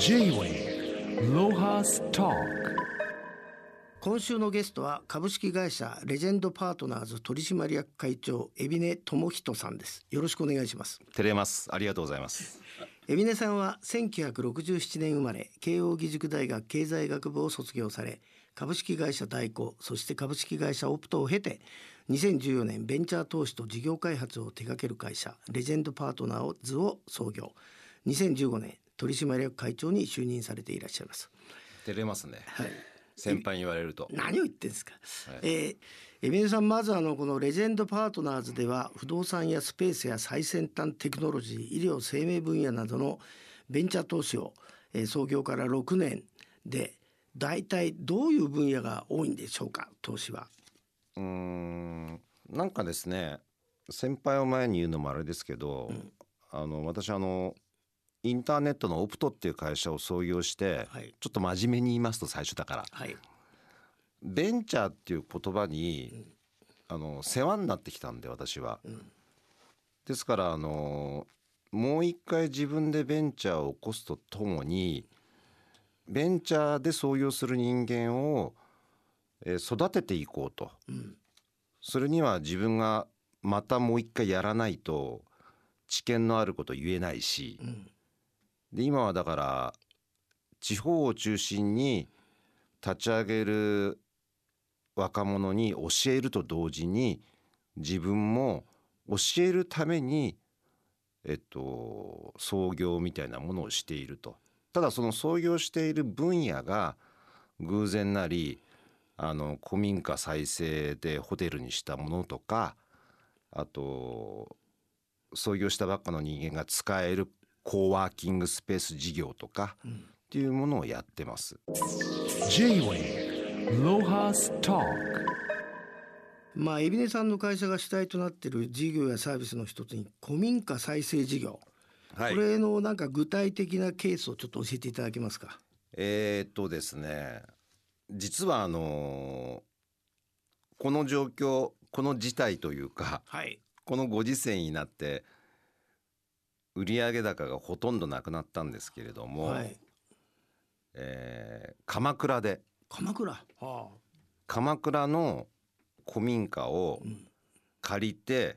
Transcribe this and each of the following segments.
J-Way ロハスト今週のゲストは株式会社レジェンドパートナーズ取締役会長海老根智人さんです。よろしくお願いします。照れます。ありがとうございます。海老根さんは1967年生まれ慶應義塾大学経済学部を卒業され株式会社大工そして株式会社オプトを経て2014年ベンチャー投資と事業開発を手掛ける会社レジェンドパートナーズを創業。2015年取締役会長に就任されていらっしゃいます。照れますね、はい。先輩に言われると。何を言ってんですか、はい。えーエビネさんまずあのこのレジェンドパートナーズでは不動産やスペースや最先端テクノロジー医療生命分野などのベンチャー投資を、えー創業から6年で大体どういう分野が多いんでしょうか？投資は。うーん。なんかですね先輩を前に言うのもあれですけど、あの私あのインターネットのオプトっていう会社を創業して、はい。ちょっと真面目に言いますと最初だから。はい、ベンチャーっていう言葉に、あの世話になってきたんで私は、ですからあのもう一回自分でベンチャーを起こすとともにベンチャーで創業する人間を、えー育てていこうと、それには自分がまたもう一回やらないと知見のあること言えないし、で今はだから地方を中心に立ち上げる若者に教えると同時に自分も教えるためにえっと創業みたいなものをしていると。ただその創業している分野が偶然なりあの古民家再生でホテルにしたものとかあと創業したばっかの人間が使えるコーワーキングスペース事業とかっていうものをやってます。J-Way ロハストまあ海老根さんの会社が主体となっている事業やサービスの一つに古民家再生事業、はいこれのなんか具体的なケースをちょっと教えていただけますか？えーっとですね実はあのこの状況この事態というかはい。このご時世になって売上高がほとんどなくなったんですけれども、はい。えー鎌倉で鎌倉？はあ。鎌倉の古民家を借りて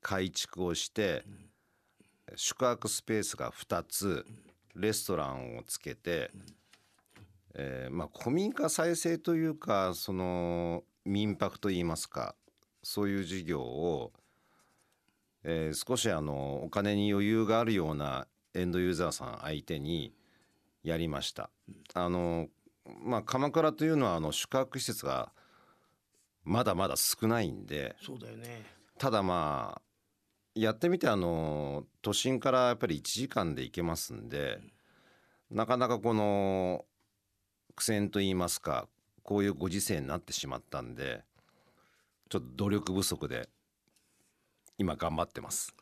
改築をして宿泊スペースが2つレストランをつけて、えーまあ古民家再生というかその民泊といいますかそういう事業を、えー少しあのお金に余裕があるようなエンドユーザーさん相手にやりました。あのまあ鎌倉というのはあの宿泊施設がまだまだ少ないんでそうだよね。ただまあやってみてあの都心からやっぱり1時間で行けますんでなかなかこの苦戦と言いますかこういうご時世になってしまったんでちょっと努力不足で今頑張ってます。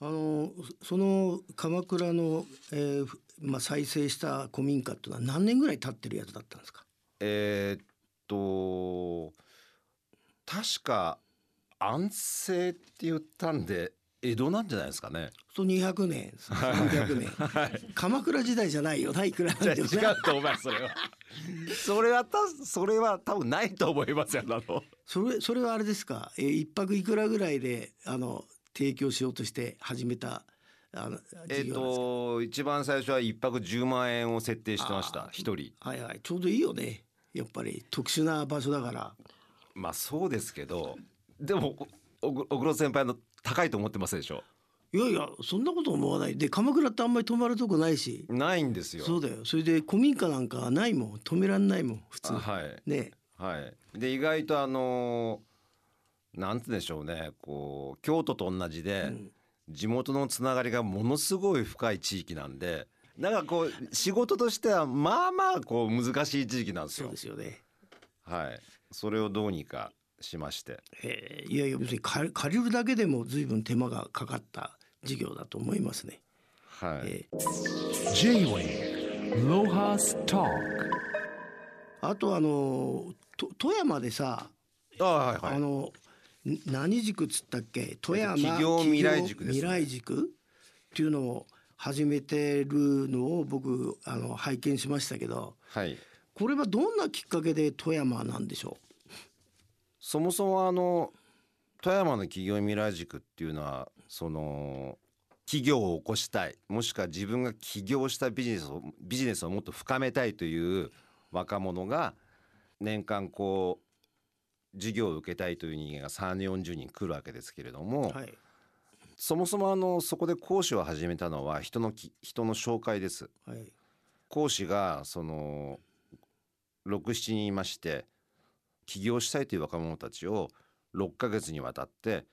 あのその鎌倉の、えーふまあ、再生した古民家っていうのは何年ぐらい経ってるやつだったんですか？えーっと確か安政って言ったんで江戸なんじゃないですかね。そう200年300年、鎌倉時代じゃないよないくらなんでもね違うと思いますそれは。それはたそれは多分ないと思いますよあの。それそれはあれですか、えー一泊いくらぐらいであの提供しようとして始めたあのえっと一番最初は一泊10万円を設定してました一人。はいはいちょうどいいよねやっぱり特殊な場所だからまあそうですけどでもおお小黒先輩の高いと思ってますでしょ。いやいやそんなこと思わない。で鎌倉ってあんまり泊まるとこないし。ないんですよ。そうだよ。それで古民家なんかないもん。止めらんないもん普通。あはい。ね。はい、で意外とあのなんて言うんでしょうね。こう京都と同じで、地元のつながりがものすごい深い地域なんでなんかこう仕事としてはまあまあこう難しい地域なんですそうよ。ですよね。はい、それをどうにかしまして。え。ーいやいや別に借りるだけでも随分手間がかかった事業だと思いますね。はい、えー J-Way ロハストあとあのと富山でさ、あはいはい。あのん何塾っつったっけ？富山企業未来塾ですね。未来塾？っていうのを始めてるのを僕あの拝見しましたけどはい。これはどんなきっかけで富山なんでしょそもそもあの富山の企業未来塾っていうのはその企業を起こしたいもしくは自分が起業したビジネスをビジネスをもっと深めたいという若者が年間こう授業を受けたいという人間が3 4 0人来るわけですけれども、うはいそもそもあのそこで講師を始めたのは人のき人の紹介です。はい講師がその67人いまして起業したいという若者たちを6ヶ月にわたって、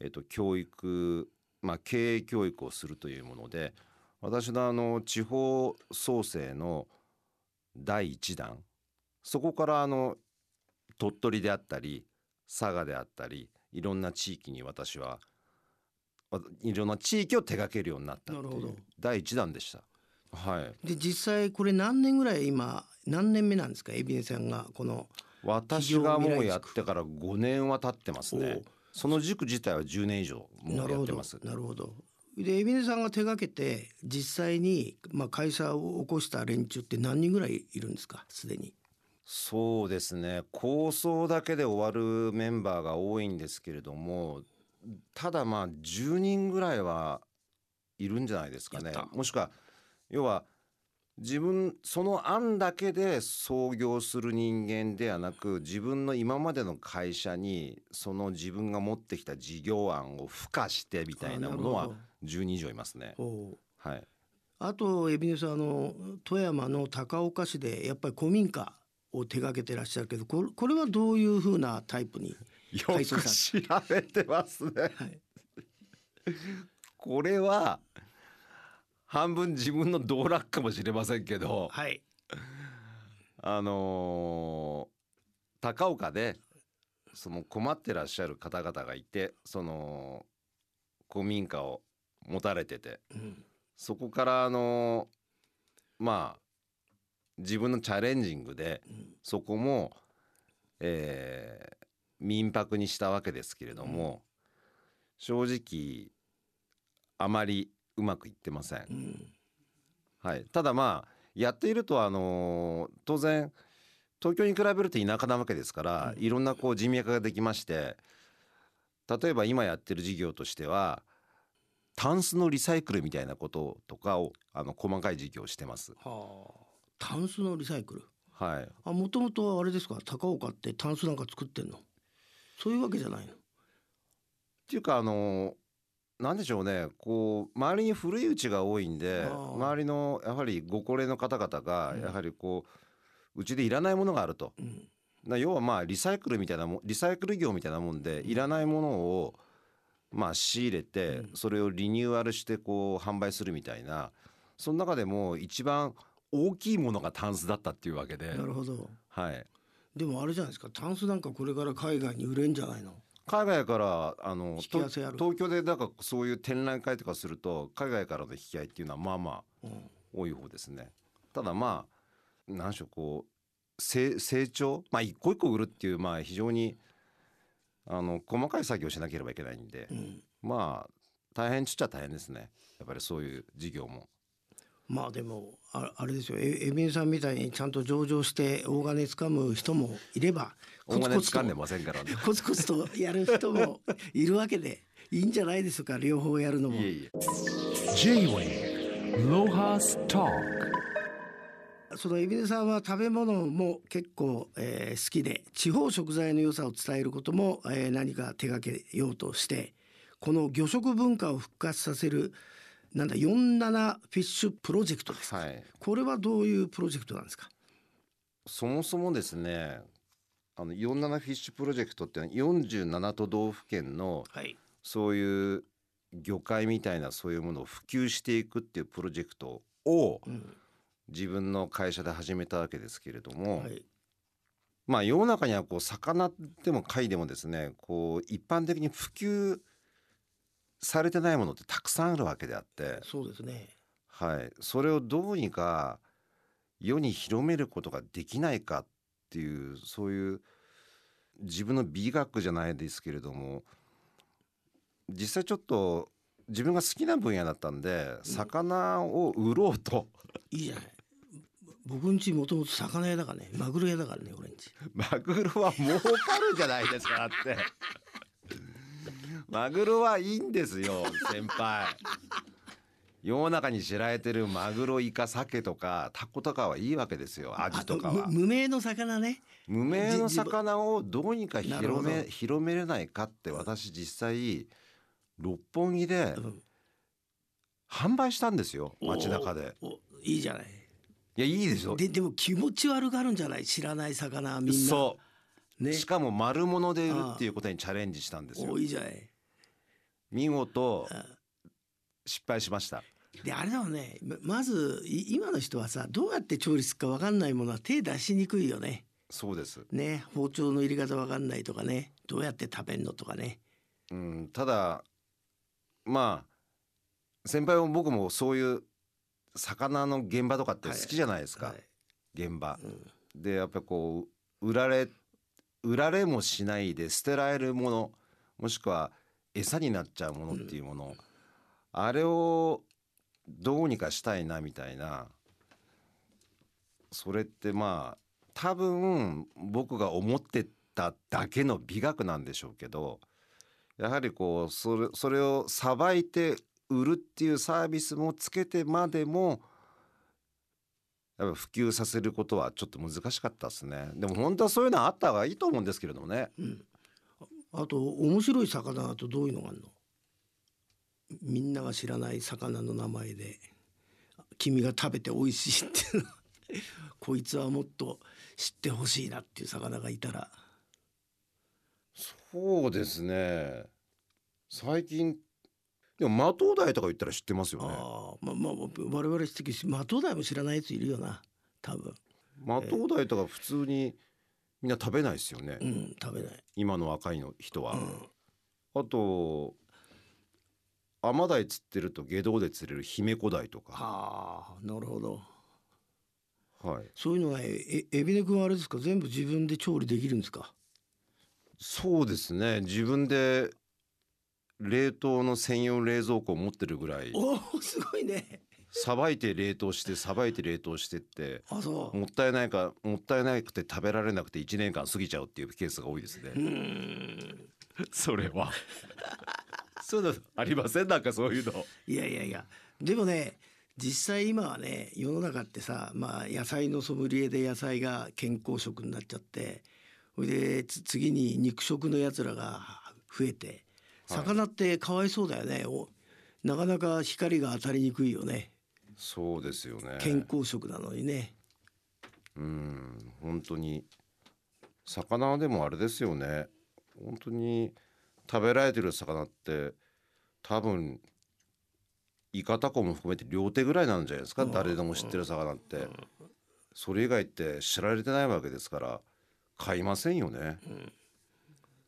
えー、と教育、まあ、経営教育をするというもので私のあの地方創生の第1弾そこからあの鳥取であったり佐賀であったりいろんな地域に私はわいろんな地域を手掛けるようになったっていう第1弾でした。はい。で実際これ何年ぐらい今何年目なんですか？海老根さんがこの私がもうやってから5年は経ってますねその塾自体は10年以上もなるほどうやってます。なるほどで海老根さんが手がけて実際に、まあ、会社を起こした連中って何人ぐらいいるんですか？すでに。そうですね。構想だけで終わるメンバーが多いんですけれどもただまあ10人ぐらいはいるんじゃないですかね。もしくは要は自分その案だけで創業する人間ではなく自分の今までの会社にその自分が持ってきた事業案を付加してみたいなものはあなる10人以上いますね。はい、あと海老根さんあの富山の高岡市でやっぱり古民家を手がけてらっしゃるけどこれこれはどういうふうなタイプに、よく調べてますね。はい、これは半分自分の道楽かもしれませんけど、はい。あのー高岡でその困ってらっしゃる方々がいてその古民家を持たれててうん。そこからあのーまあ自分のチャレンジングでうん。そこも、えー民泊にしたわけですけれども、正直あまりうまくいってません。うん。はい、ただまあやっているとあのー当然東京に比べると田舎なわけですから、いろんなこう人脈ができまして例えば今やってる事業としてはタンスのリサイクルみたいなこととかをあの細かい事業をしてます。はあ。タンスのリサイクル？はい、あもともとあれですか？高岡ってタンスなんか作ってんの？そういうわけじゃないの？っていうかあのなんでしょうね。こう周りに古い家が多いんで周りのやはりご高齢の方々がうん。やはりこううちでいらないものがあると。うん。な要はまあリサイクルみたいなもリサイクル業みたいなもんでいらないものをまあ仕入れてうん。それをリニューアルしてこう販売するみたいなその中でも一番大きいものがタンスだったっていうわけで。なるほど。はい。でもあれじゃないですか。タンスなんかこれから海外に売れんじゃないの？海外からあの東京でだからそういう展覧会とかすると海外からの引き合いっていうのはまあまあうん。多い方ですね。ただまあ何でしょうこう成成長まあ一個一個売るっていうまあ非常にあの細かい作業をしなければいけないんで、うん。まあ大変っちっちゃ大変ですね。やっぱりそういう事業もまあでもああれですよ。えエビンさんみたいにちゃんと上場して大金掴む人もいればコツコ掴んでツませんからね。と コツコツとやる人もいるわけでいいんじゃないですか。両方やるのも。その海老根さんは食べ物も結構、えー好きで地方食材の良さを伝えることも、えー何か手掛けようとしてこの魚食文化を復活させるなんだ47フィッシュプロジェクトですか、はい。これはどういうプロジェクトなんですか？そもそもですねあの47フィッシュプロジェクトっていうのは47都道府県のはい。そういう魚介みたいなそういうものを普及していくっていうプロジェクトをうん。自分の会社で始めたわけですけれども、はい。まあ世の中にはこう魚でも貝でもですねこう一般的に普及されてないものってたくさんあるわけであって、そうですね。はい、それをどうにか世に広めることができないかっていうそういう自分の美学じゃないですけれども実際ちょっと自分が好きな分野だったんで魚を売ろうと。いいじゃない。僕んちもともと魚屋だからね。マグロ屋だからね俺んちマグロは儲かるじゃないですかだってマグロはいいんですよ先輩。世の中に知られてるマグロイカサケとかタコとかはいいわけですよアジとかは。無名の魚ね。無名の魚をどうにか広め広めれないかって私実際六本木でうん。販売したんですよ街中で。おいいじゃない。いやいいでしょ。ででも気持ち悪がるんじゃない？知らない魚みんな。そう。ね。しかも丸物で売るっていうことにチャレンジしたんですよ。おいいじゃない見事あ失敗しました。であれだもんね。ままずい今の人はさどうやって調理するか分かんないものは手出しにくいよね。そうです、ね。包丁の入れ方分かんないとかね。どうやって食べんのとかね。うん、ただまあ先輩も僕もそういう魚の現場とかって好きじゃないですか、はい。現場。うん。でやっぱこう売られ売られもしないで捨てられるものもしくは餌になっちゃうものっていうもの、あれをどうにかしたいなみたいな。それってまあ多分僕が思ってただけの美学なんでしょうけどやはりこうそれそれをさばいて売るっていうサービスもつけてまでもやっぱ普及させることはちょっと難しかったですね。でも本当はそういうのあった方がいいと思うんですけれどもねあと面白い魚だとどういうのがあるの？みんなが知らない魚の名前で。君が食べて美味しいっていうの。こいつはもっと知ってほしいなっていう魚がいたら。そうですね。最近。でもマトウダイとか言ったら知ってますよね。ああまあまあ我々知ってるしマトウダイも知らないやついるよな多分。マトウダイとか普通にみんな食べないですよね、うん食べない。今の若いの人は、うん。あとアマダイ釣ってると下道で釣れるヒメコダイとか。はあなるほど。はい。そういうのはええ海老根君はあれですか？全部自分で調理できるんですか？そうですね。自分で冷凍の専用冷蔵庫を持ってるぐらい。おおすごいねさばいて冷凍してさばいて冷凍してってあそう。もったいないかもったいなくて食べられなくて1年間過ぎちゃうっていうケースが多いですね。それは。そういうのありません？なんかそういうの。いやいやいや。でもね実際今はね世の中ってさまあ野菜のソムリエで野菜が健康食になっちゃってそれでつ次に肉食のやつらが増えて魚ってかわいそうだよね、おなかなか光が当たりにくいよねそうですよね。健康食なのにね。うん本当に魚でもあれですよね。本当に食べられてる魚って多分イカタコも含めて両手ぐらいなんじゃないですか？誰でも知ってる魚って。それ以外って知られてないわけですから買いませんよね。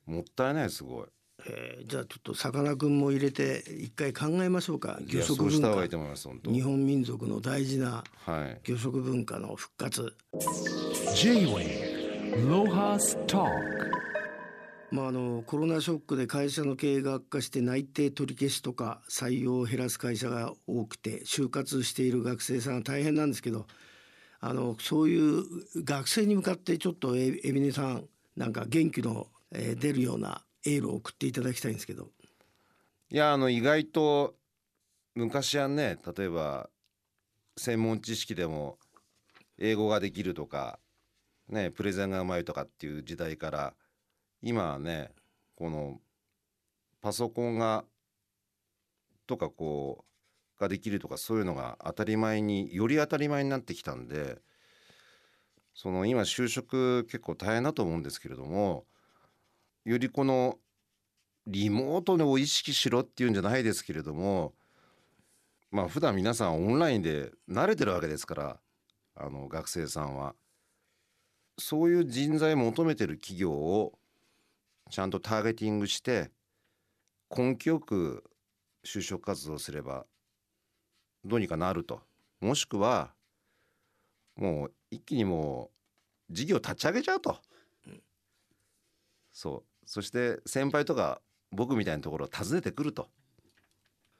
もったいないすごいえーじゃあちょっとさかなクンも入れて一回考えましょうか。魚食文化。日本民族の大事なはい。魚食文化の復活。まあ、あのコロナショックで会社の経営が悪化して内定取り消しとか採用を減らす会社が多くて就活している学生さんは大変なんですけどあのそういう学生に向かってちょっとえ海老根さんなんか元気の、えー出るようなエールを送っていただきたいんですけど。いやあの意外と昔はね例えば専門知識でも英語ができるとかねプレゼンがうまいとかっていう時代から今はねこのパソコンがとかこうができるとかそういうのが当たり前により当たり前になってきたんでその今就職結構大変だと思うんですけれどもよりこのリモートを意識しろっていうんじゃないですけれどもまあ普段皆さんオンラインで慣れてるわけですからあの学生さんは。そういう人材を求めてる企業をちゃんとターゲティングして根気よく就職活動すればどうにかなると。もしくはもう一気にもう事業立ち上げちゃうと、そうそして先輩とか僕みたいなところを訪ねてくると。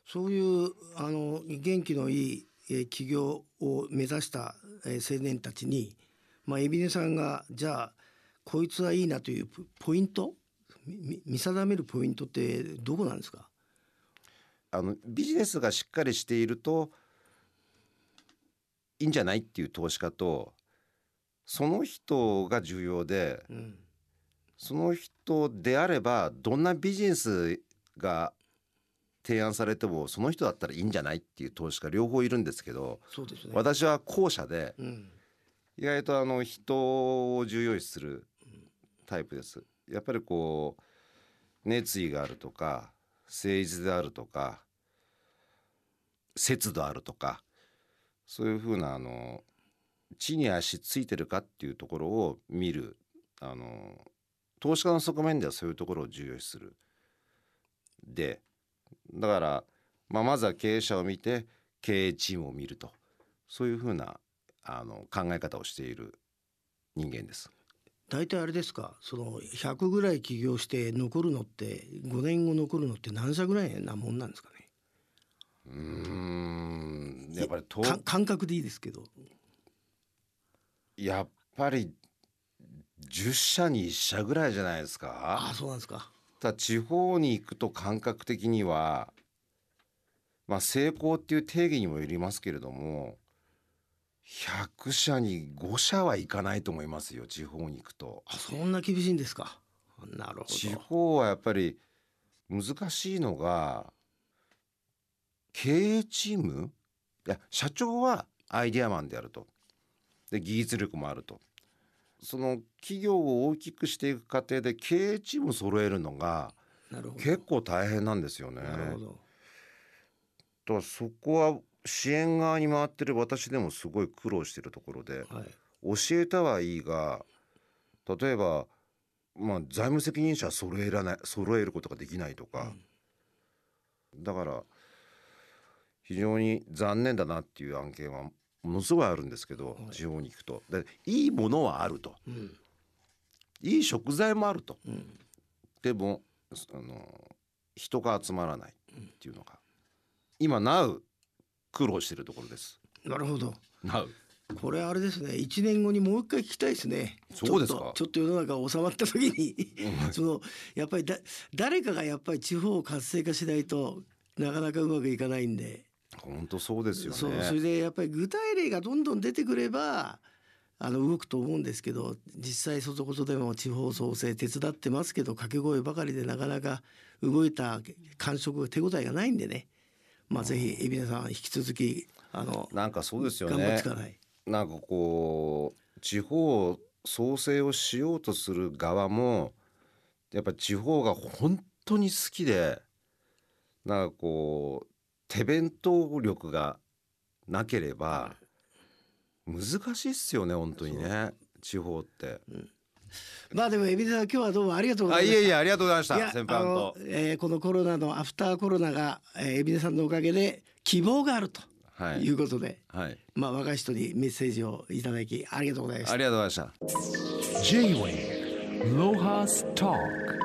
そういうあの元気のいい、えー起業を目指した、えー青年たちに、まあ、海老根さんがじゃあこいつはいいなというポポイント？見定めるポイントってどこなんですか？あのビジネスがしっかりしているといいんじゃないっていう投資家とその人が重要でうんその人であればどんなビジネスが提案されてもその人だったらいいんじゃないっていう投資家両方いるんですけどね。私は後者でうん意外とあの人を重要視するタイプです。やっぱりこう熱意があるとか誠実であるとか節度あるとかそういうふうなあの地に足ついてるかっていうところを見るあの投資家の側面ではそういうところを重要視する。でだから、まあ、まずは経営者を見て経営チームを見ると。そういうふうなあの考え方をしている人間です。大体あれですか？その100ぐらい起業して残るのって5年後残るのって何社ぐらいなもんなんですかね？うーん。やっぱり感覚でいいですけど。やっぱり10社に1社ぐらいじゃないですああか。そうなんですか。ただ地方に行くと感覚的にはまあ成功っていう定義にもよりますけれども100社に5社はいかないと思いますよ地方に行くと。あそんな厳しいんですか。なるほ地ど方はやっぱり難しいのが経営チーム？いや社長はアイデアマンであると。で技術力もあるとその企業を大きくしていく過程で経営チームを揃えるのが結構大変なんですよね。なるほど。だからそこは支援側に回ってる私でもすごい苦労してるところではい。教えたはいいが例えば、まあ、財務責任者は揃えらない揃えることができないとか、だから非常に残念だなっていう案件はものすごいあるんですけど、はい。地方に行くと。でいいものはあると。うん。いい食材もあると。うん。でもあの人が集まらないっていうのが、今なう苦労してるところです。なるほど。なうこれあれですね。1年後にもう一回聞きたいですね。そうですか？ちょっとちょっと世の中収まった時に。そのやっぱりだ誰かがやっぱり地方を活性化しないとなかなかうまくいかないんで本当そうですよね。そうそれでやっぱり具体例がどんどん出てくればあの動くと思うんですけど実際外こそでも地方創生手伝ってますけど掛け声ばかりでなかなか動いた感触手応えがないんでねまあぜひ海老名さん引き続きあのなんかそうですよ頑張ってね。なんかこう地方創生をしようとする側もやっぱ地方が本当に好きでなんかこう手弁当力がなければ難しいっすよね本当にね地方って。まあでも海老名さん今日はどうもありがとうございました。あいえいえありがとうございました先輩と。えーこのコロナのアフターコロナが、えー、海老名さんのおかげで希望があるとはいいうことで、はいまあ若い人にメッセージをいただきありがとうございましたあ。りがとうございました。J-Wave Lohas Talk